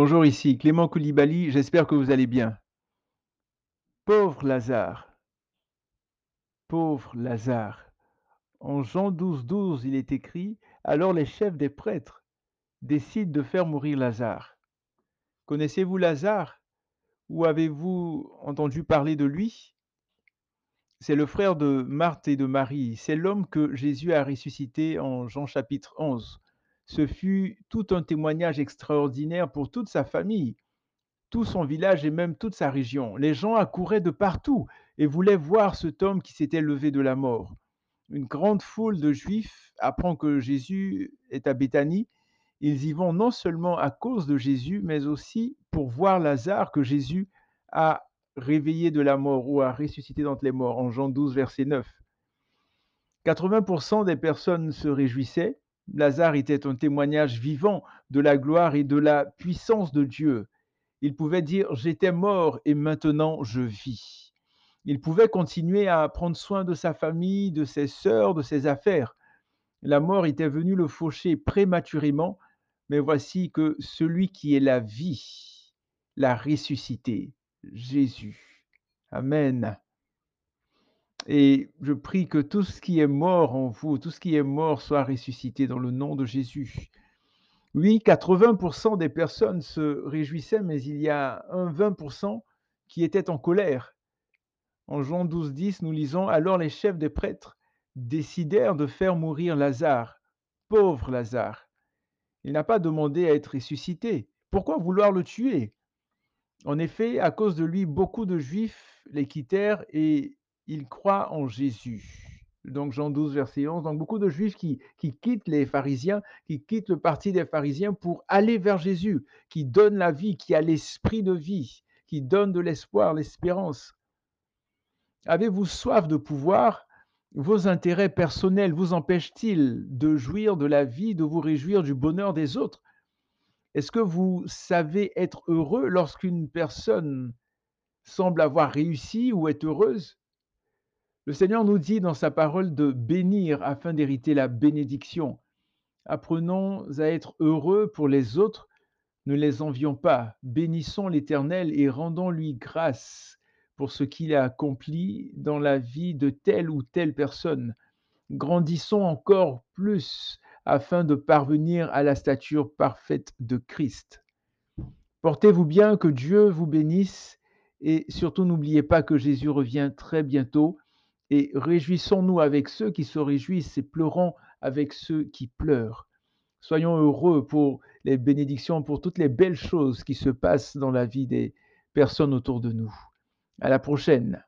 Bonjour, ici Clément Koulibaly, j'espère que vous allez bien. Pauvre Lazare, pauvre Lazare. En Jean 12, 12, il est écrit Alors les chefs des prêtres décident de faire mourir Lazare. Connaissez-vous Lazare? Ou avez-vous entendu parler de lui? C'est le frère de Marthe et de Marie. C'est l'homme que Jésus a ressuscité en Jean chapitre 11. Ce fut tout un témoignage extraordinaire pour toute sa famille, tout son village et même toute sa région. Les gens accouraient de partout et voulaient voir cet homme qui s'était levé de la mort. Une grande foule de Juifs apprend que Jésus est à Béthanie. Ils y vont non seulement à cause de Jésus, mais aussi pour voir Lazare que Jésus a réveillé de la mort ou a ressuscité d'entre les morts en Jean 12, verset 9. 80% des personnes se réjouissaient Lazare était un témoignage vivant de la gloire et de la puissance de Dieu. Il pouvait dire J'étais mort et maintenant je vis. Il pouvait continuer à prendre soin de sa famille, de ses sœurs, de ses affaires. La mort était venue le faucher prématurément, mais voici que celui qui est la vie l'a ressuscité, Jésus. Amen. Et je prie que tout ce qui est mort en vous, tout ce qui est mort soit ressuscité dans le nom de Jésus. Oui, 80% des personnes se réjouissaient, mais il y a un 20% qui étaient en colère. En Jean 12, 10, nous lisons Alors les chefs des prêtres décidèrent de faire mourir Lazare, pauvre Lazare. Il n'a pas demandé à être ressuscité. Pourquoi vouloir le tuer? En effet, à cause de lui, beaucoup de Juifs les quittèrent et ils croient en Jésus. Donc Jean 12, verset 11. Donc beaucoup de juifs qui, qui quittent les pharisiens, qui quittent le parti des pharisiens pour aller vers Jésus, qui donne la vie, qui a l'esprit de vie, qui donne de l'espoir, l'espérance. Avez-vous soif de pouvoir? Vos intérêts personnels vous empêchent-ils de jouir de la vie, de vous réjouir du bonheur des autres? Est-ce que vous savez être heureux lorsqu'une personne semble avoir réussi ou est heureuse? Le Seigneur nous dit dans sa parole de bénir afin d'hériter la bénédiction. Apprenons à être heureux pour les autres, ne les envions pas. Bénissons l'Éternel et rendons-lui grâce pour ce qu'il a accompli dans la vie de telle ou telle personne. Grandissons encore plus afin de parvenir à la stature parfaite de Christ. Portez-vous bien, que Dieu vous bénisse et surtout n'oubliez pas que Jésus revient très bientôt et réjouissons-nous avec ceux qui se réjouissent et pleurons avec ceux qui pleurent. Soyons heureux pour les bénédictions, pour toutes les belles choses qui se passent dans la vie des personnes autour de nous. À la prochaine.